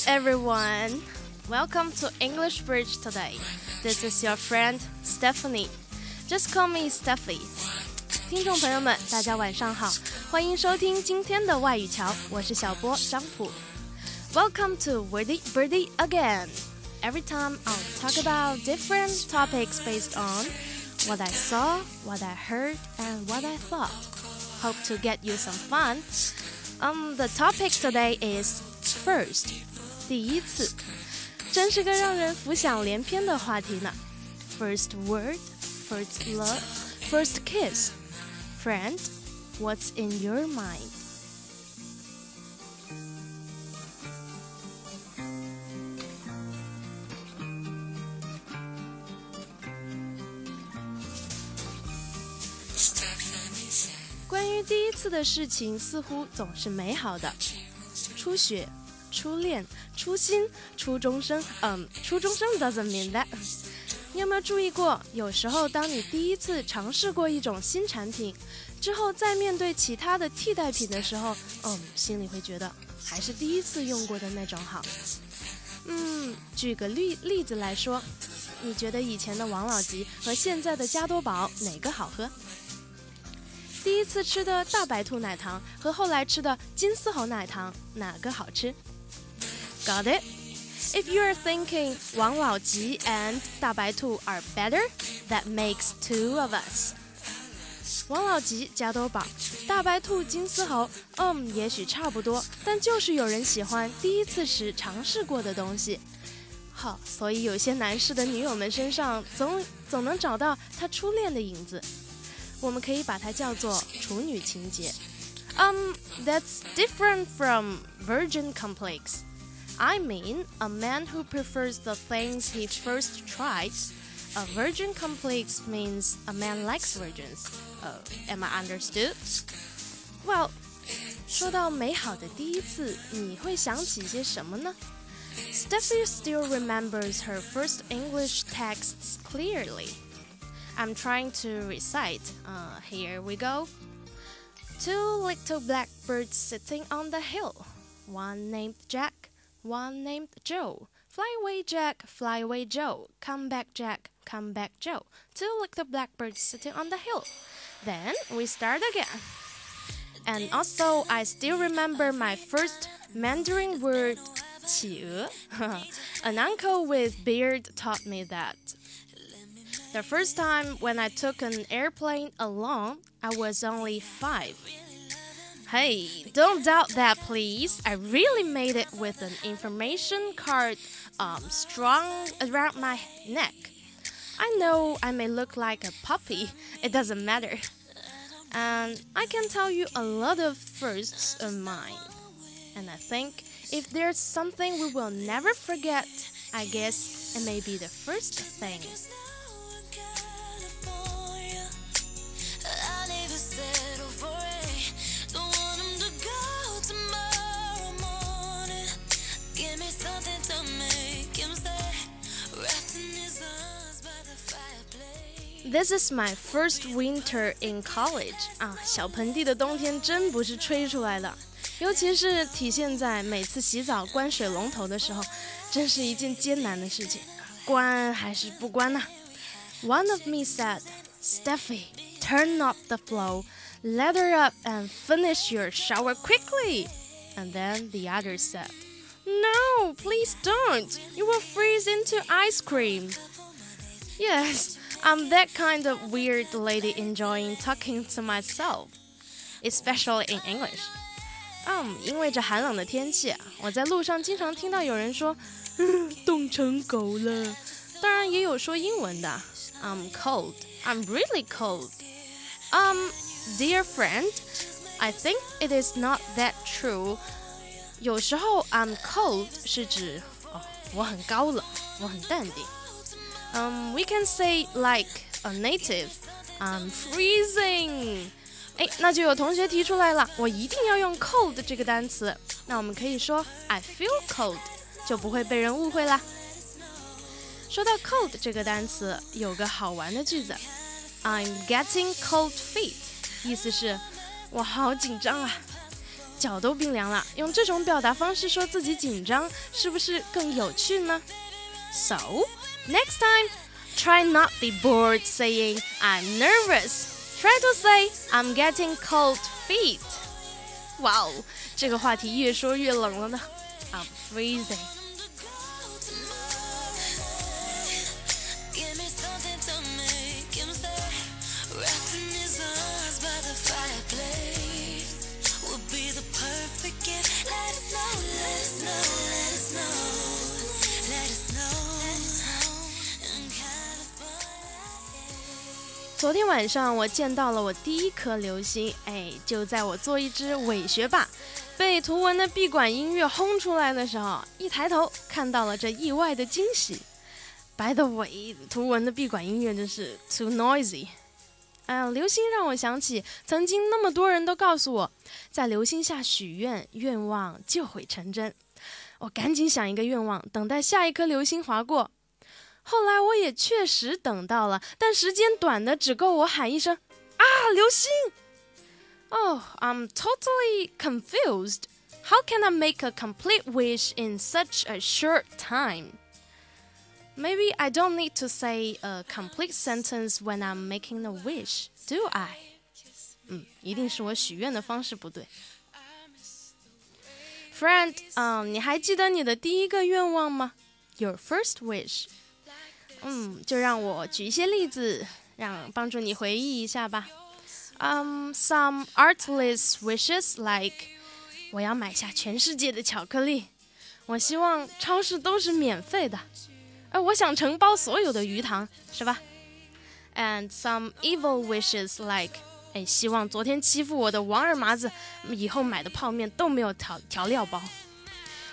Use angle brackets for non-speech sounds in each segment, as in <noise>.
everyone. Welcome to English Bridge today. This is your friend Stephanie. Just call me Steffi. 听众朋友们，大家晚上好，欢迎收听今天的外语桥，我是小波张普。Welcome to Wordy Birdie again. Every time I'll talk about different topics based on what I saw, what I heard, and what I thought. Hope to get you some fun. Um, the topic today is first， 第一次，真是个让人浮想联翩的话题呢。First word, first love, first kiss. Friend, what's in your mind? 关于第一次的事情，似乎总是美好的。初雪、初恋、初心、初中生，嗯，初中生 doesn't mean that。你有没有注意过，有时候当你第一次尝试过一种新产品之后，再面对其他的替代品的时候，嗯，心里会觉得还是第一次用过的那种好。嗯，举个例例子来说，你觉得以前的王老吉和现在的加多宝哪个好喝？第一次吃的大白兔奶糖和后来吃的金丝猴奶糖哪个好吃 ？Got it? If you are thinking 王老吉 and 大白兔 are better, that makes two of us. 王老吉加多宝，大白兔金丝猴，嗯，也许差不多，但就是有人喜欢第一次时尝试过的东西。好，所以有些男士的女友们身上总总能找到他初恋的影子。我们可以把它叫做处女情节。Um, that's different from virgin complex. I mean, a man who prefers the things he first tried. A virgin complex means a man likes virgins. Uh, am I understood? Well, 说到美好的第一次，你会想起些什么呢？Steffi still remembers her first English texts clearly. I'm trying to recite. Uh, here we go. Two little blackbirds sitting on the hill. One named Jack, one named Joe. Fly away, Jack, fly away, Joe. Come back, Jack, come back, Joe. Two little blackbirds sitting on the hill. Then we start again. And also, I still remember my first Mandarin word, 企鹅. <laughs> An uncle with beard taught me that. The first time when I took an airplane alone, I was only five. Hey, don't doubt that, please. I really made it with an information card um, strung around my neck. I know I may look like a puppy, it doesn't matter. And I can tell you a lot of firsts of mine. And I think if there's something we will never forget, I guess it may be the first thing. This is my first winter in college 啊，小盆地的冬天真不是吹出来的，尤其是体现在每次洗澡关水龙头的时候，真是一件艰难的事情，关还是不关呢？One of me said, "Steffi, turn off the flow, lather up and finish your shower quickly." And then the other said, "No, please don't. You will freeze into ice cream." Yes. I'm that kind of weird lady enjoying talking to myself, especially in English. 嗯，因为这寒冷的天气，我在路上经常听到有人说，冻成狗了。当然也有说英文的，I'm <laughs> cold. I'm really cold. Um, dear friend, I think it is not that true. 有时候 I'm cold 是指哦，我很高冷，我很淡定。 Um, we can say like a native. I'm freezing. 哎，那就有同学提出来了，我一定要用 cold 这个单词。那我们可以说 I feel cold，就不会被人误会啦。说到 cold 这个单词，有个好玩的句子，I'm getting cold feet，意思是我好紧张啊。脚都冰凉了。用这种表达方式说自己紧张，是不是更有趣呢？So next time, try not be bored saying I'm nervous. Try to say I'm getting cold feet. 哇哦，这个话题越说越冷了呢。I'm freezing. 昨天晚上我见到了我第一颗流星，哎，就在我做一只伪学霸，被图文的闭馆音乐轰出来的时候，一抬头看到了这意外的惊喜。By the way，图文的闭馆音乐真是 too noisy。哎，流星让我想起曾经那么多人都告诉我，在流星下许愿，愿望就会成真。我赶紧想一个愿望，等待下一颗流星划过。后来我也确实等到了，但时间短的只够我喊一声“啊，流星！” Oh, I'm totally confused. How can I make a complete wish in such a short time? Maybe I don't need to say a complete sentence when I'm making a wish, do I? 嗯，一定是我许愿的方式不对。Friend，嗯，你还记得你的第一个愿望吗？Your first wish。 嗯，就让我举一些例子，让帮助你回忆一下吧。Um, some artless wishes like 我要买下全世界的巧克力，我希望超市都是免费的。哎，我想承包所有的鱼塘，是吧？And some evil wishes like，哎，希望昨天欺负我的王二麻子以后买的泡面都没有调调料包。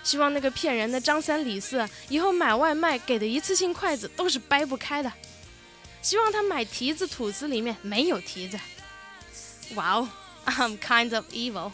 希望那个骗人的张三李四以后买外卖给的一次性筷子都是掰不开的。希望他买提子吐司里面没有提子。哇哦，<laughs> I'm kind of evil。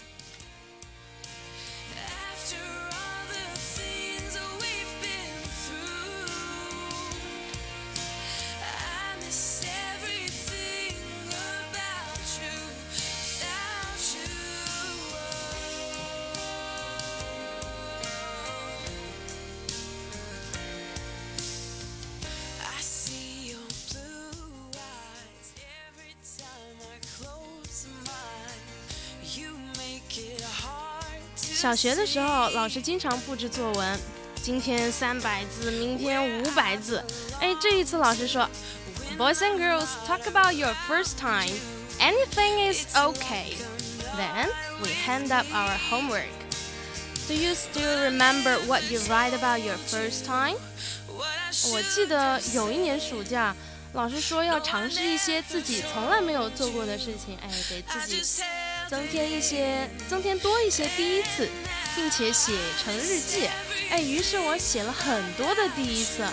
小学的时候，老师经常布置作文，今天三百字，明天五百字。哎，这一次老师说，Boys and girls talk about your first time. Anything is okay. Then we hand up our homework. Do you still remember what you write about your first time? 我记得有一年暑假，老师说要尝试一些自己从来没有做过的事情，哎，给自己。增添一些，增添多一些第一次，并且写成日记。哎，于是我写了很多的第一次，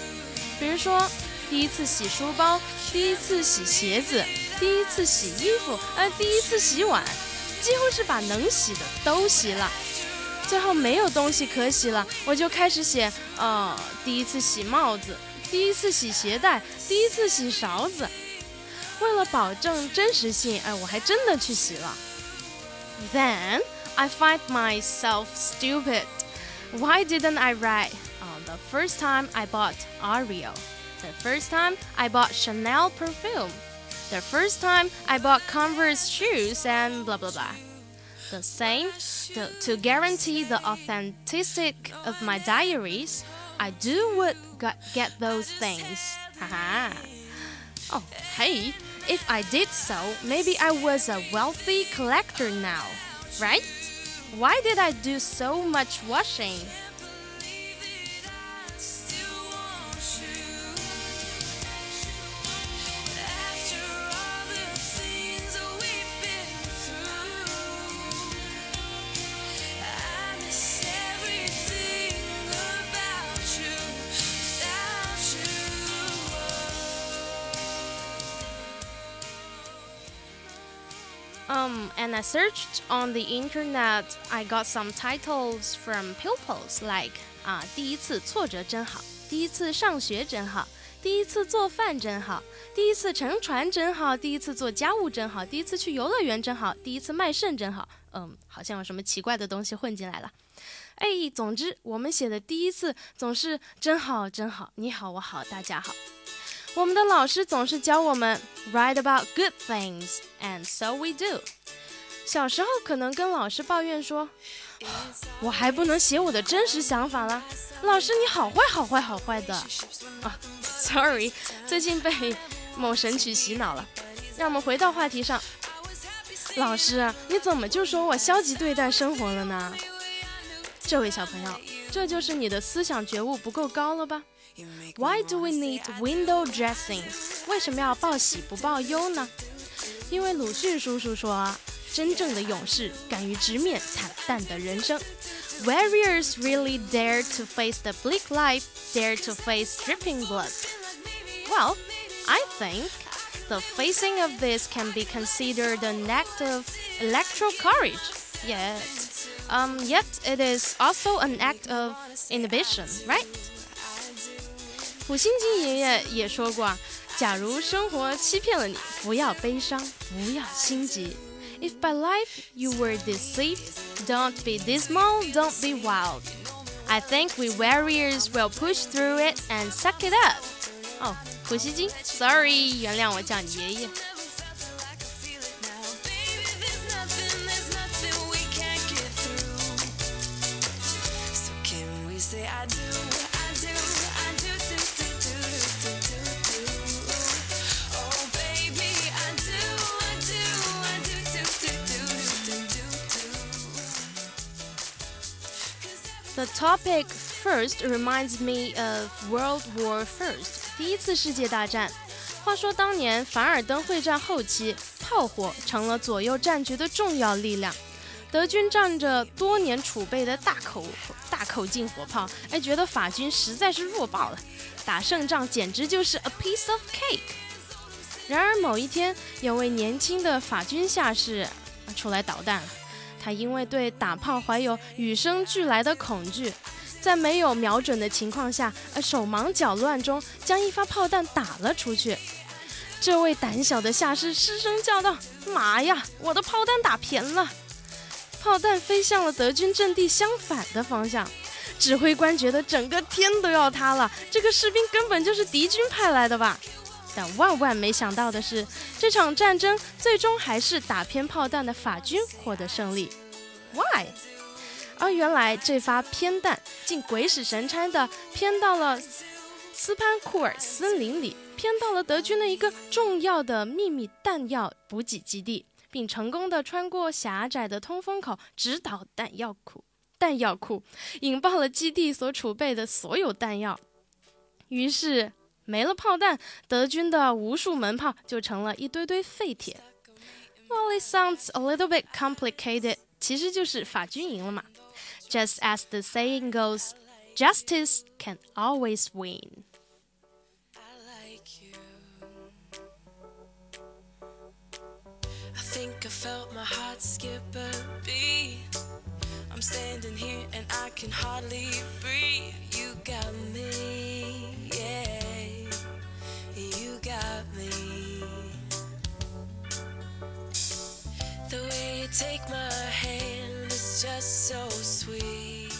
比如说第一次洗书包，第一次洗鞋子，第一次洗衣服，呃，第一次洗碗，几乎是把能洗的都洗了。最后没有东西可洗了，我就开始写，呃，第一次洗帽子，第一次洗鞋带，第一次洗勺子。为了保证真实性，哎，我还真的去洗了。Then I find myself stupid. Why didn't I write? Oh, the first time I bought Ariel. The first time I bought Chanel perfume. The first time I bought Converse shoes and blah blah blah. The same, the, to guarantee the authenticity of my diaries, I do would get those things. Haha. oh, hey, if I did so, maybe I was a wealthy collector now, right? Why did I do so much washing? I searched on the internet. I got some titles from pupils like 啊，第一次挫折真好，第一次上学真好，第一次做饭真好，第一次乘船真好，第一次做家务真好，第一次去游乐园真好，第一次卖肾真好。 嗯，好像有什么奇怪的东西混进来了。哎，总之，我们写的第一次总是真好，真好。你好，我好，大家好。我们的老师总是教我们 write about good things，and so we do。 小时候可能跟老师抱怨说，我还不能写我的真实想法了。老师你好坏，好坏，好坏的。啊，sorry，最近被某神曲洗脑了。让我们回到话题上。老师，你怎么就说我消极对待生活了呢？这位小朋友，这就是你的思想觉悟不够高了吧？Why do we need window dressing？为什么要报喜不报忧呢？因为鲁迅叔叔说，真正的勇士敢于直面惨淡的人生。Warriors really dare to face the bleak life, dare to face dripping blood. Well, I think the facing of this can be considered an act of electoral courage. Yet, um, yet it is also an act of inhibition, right? 普心经爷爷也说过啊，假如生活欺骗了你，不要悲伤，不要心急。 If by life you were deceived, don't be dismal, don't be wild. I think we warriors will push through it and suck it up. 哦，普希金，sorry，原谅我叫你爷爷。 Topic first reminds me of World War First，第一次世界大战。话说当年凡尔登会战后期，炮火成了左右战局的重要力量。德军仗着多年储备的大口大口径火炮，哎，觉得法军实在是弱爆了，打胜仗简直就是 a piece of cake。然而某一天，有位年轻的法军下士出来捣蛋了。他因为对打炮怀有与生俱来的恐惧，在没有瞄准的情况下，呃，手忙脚乱中将一发炮弹打了出去。这位胆小的下士失声叫道：“妈呀，我的炮弹打偏了！”炮弹飞向了德军阵地相反的方向。指挥官觉得整个天都要塌了，这个士兵根本就是敌军派来的吧？但万万没想到的是，这场战争最终还是打偏炮弹的法军获得胜利。Why？而原来这发偏弹竟鬼使神差的偏到了斯潘库尔森林里，偏到了德军的一个重要的秘密弹药补给基地，并成功的穿过狭窄的通风口，直捣弹药库。弹药库引爆了基地所储备的所有弹药，于是。没了炮弹，德军的无数门炮就成了一堆堆废铁。Well, it sounds a little bit complicated，其实就是法军赢了嘛。Just as the saying goes, justice can always win. think I felt my heart skip a beat. Standing here and I can hardly breathe. You got me, yeah. got me. The way you take my hand is just so sweet.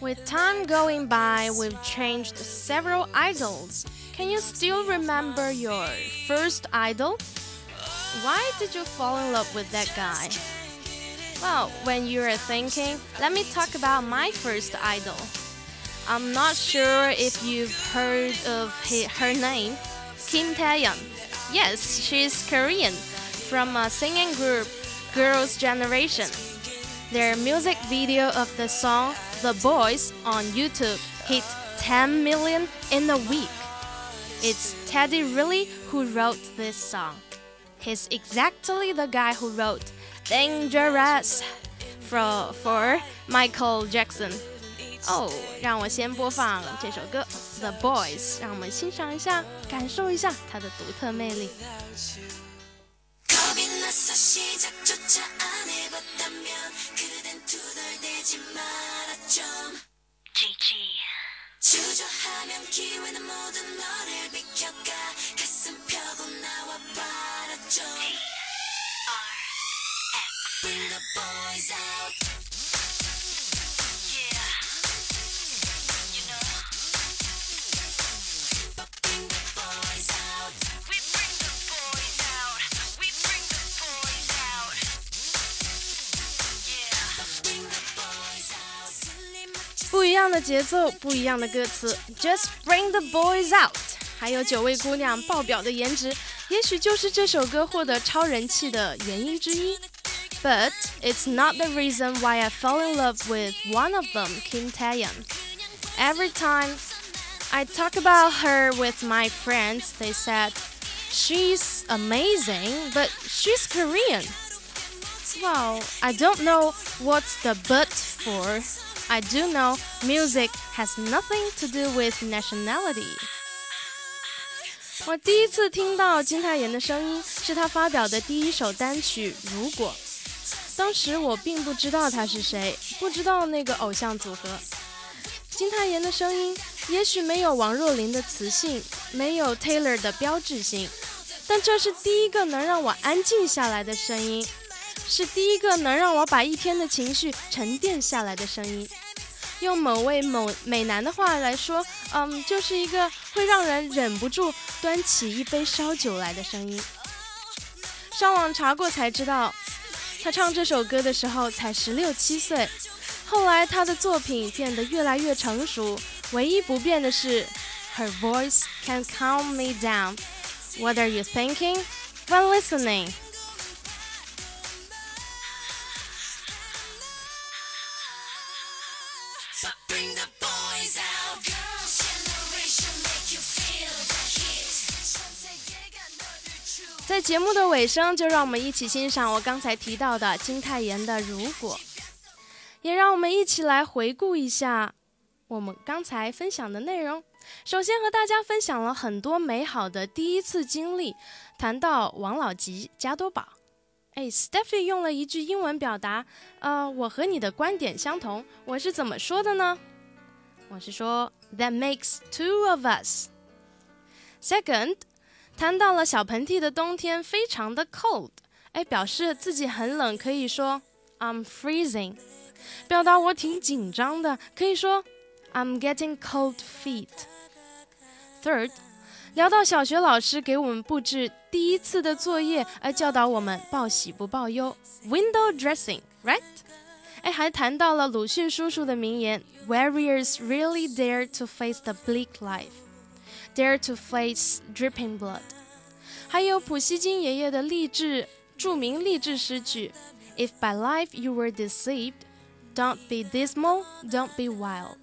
With time going by, we've changed several idols. Can you still remember your first idol? Why did you fall in love with that guy? Well, when you are thinking, let me talk about my first idol. I'm not sure if you've heard of her name, Kim Taeyeon. Yes, she's Korean, from a singing group Girls' Generation. Their music video of the song The Boys on YouTube hit 10 million in a week. It's Teddy Riley who wrote this song. He's exactly the guy who wrote Dangerous for, for Michael Jackson. 哦，让我先播放这首歌《The Boys》，让我们欣赏一下，感受一下它的独特魅力。 주저하면 기회는 모든 너를 비켜가. 가슴 펴고 나와 바라줘. Bring the boys out. 样的节奏，不一样的歌词，Just bring the boys out，还有九位姑娘爆表的颜值，也许就是这首歌获得超人气的原因之一。But it's not the reason why I fell in love with one of them, Kim Taeyeon. Every time I talk about her with my friends, they said, She's amazing, but she's Korean. Well, I don't know what's the but for. I do know music has nothing to do with nationality. 我第一次听到金泰妍的声音是她发表的第一首单曲《如果》，当时我并不知道她是谁，不知道那个偶像组合。金泰妍的声音也许没有王若琳的磁性，没有 Taylor 的标志性，但这是第一个能让我安静下来的声音。是第一个能让我把一天的情绪沉淀下来的声音。用某位某美男的话来说，嗯，就是一个会让人忍不住端起一杯烧酒来的声音。上网查过才知道，他唱这首歌的时候才十六七岁。后来他的作品变得越来越成熟，唯一不变的是，Her voice can calm me down. What are you thinking when listening? 在节目的尾声，就让我们一起欣赏我刚才提到的金泰妍的《如果》，也让我们一起来回顾一下我们刚才分享的内容。首先和大家分享了很多美好的第一次经历，谈到王老吉加多宝。哎，Stephy 用了一句英文表达，呃，我和你的观点相同。我是怎么说的呢？我是说，That makes two of us. Second. 谈到了小盆地的冬天非常的 cold，哎，表示自己很冷，可以说 I'm freezing。表达我挺紧张的，可以说 I'm getting cold feet。Third，聊到小学老师给我们布置第一次的作业，而教导我们报喜不报忧，window dressing，right？哎，还谈到了鲁迅叔叔的名言：Warriors really dare to face the bleak life。Dare to face dripping blood，还有普希金爷爷的励志着名励志诗句：If by life you were deceived, don't be dismal, don't be wild.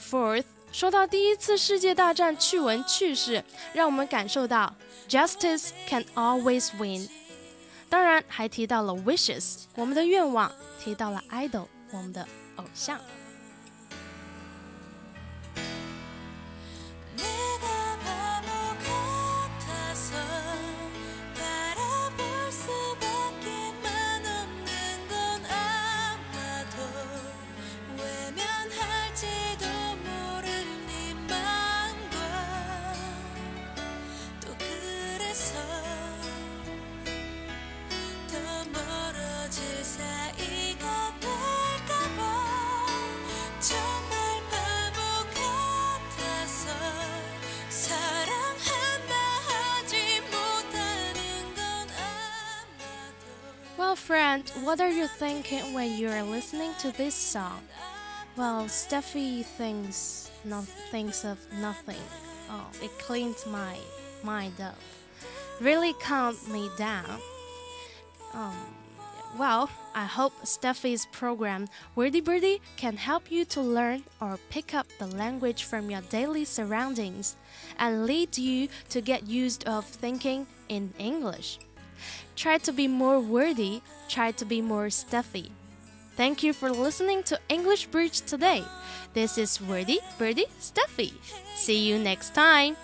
Fourth，说到第一次世界大战趣闻趣事，让我们感受到 justice can always win。当然还提到了 wishes，我们的愿望；提到了 idol，我们的偶像。 Friend, what are you thinking when you are listening to this song? Well, Steffi thinks thinks of nothing. Oh, it cleans my mind up. Really calmed me down. Um, well, I hope Steffi's program Wordy Birdie can help you to learn or pick up the language from your daily surroundings and lead you to get used of thinking in English. Try to be more wordy, try to be more stuffy. Thank you for listening to English Bridge today. This is Wordy Birdie Steffi. See you next time.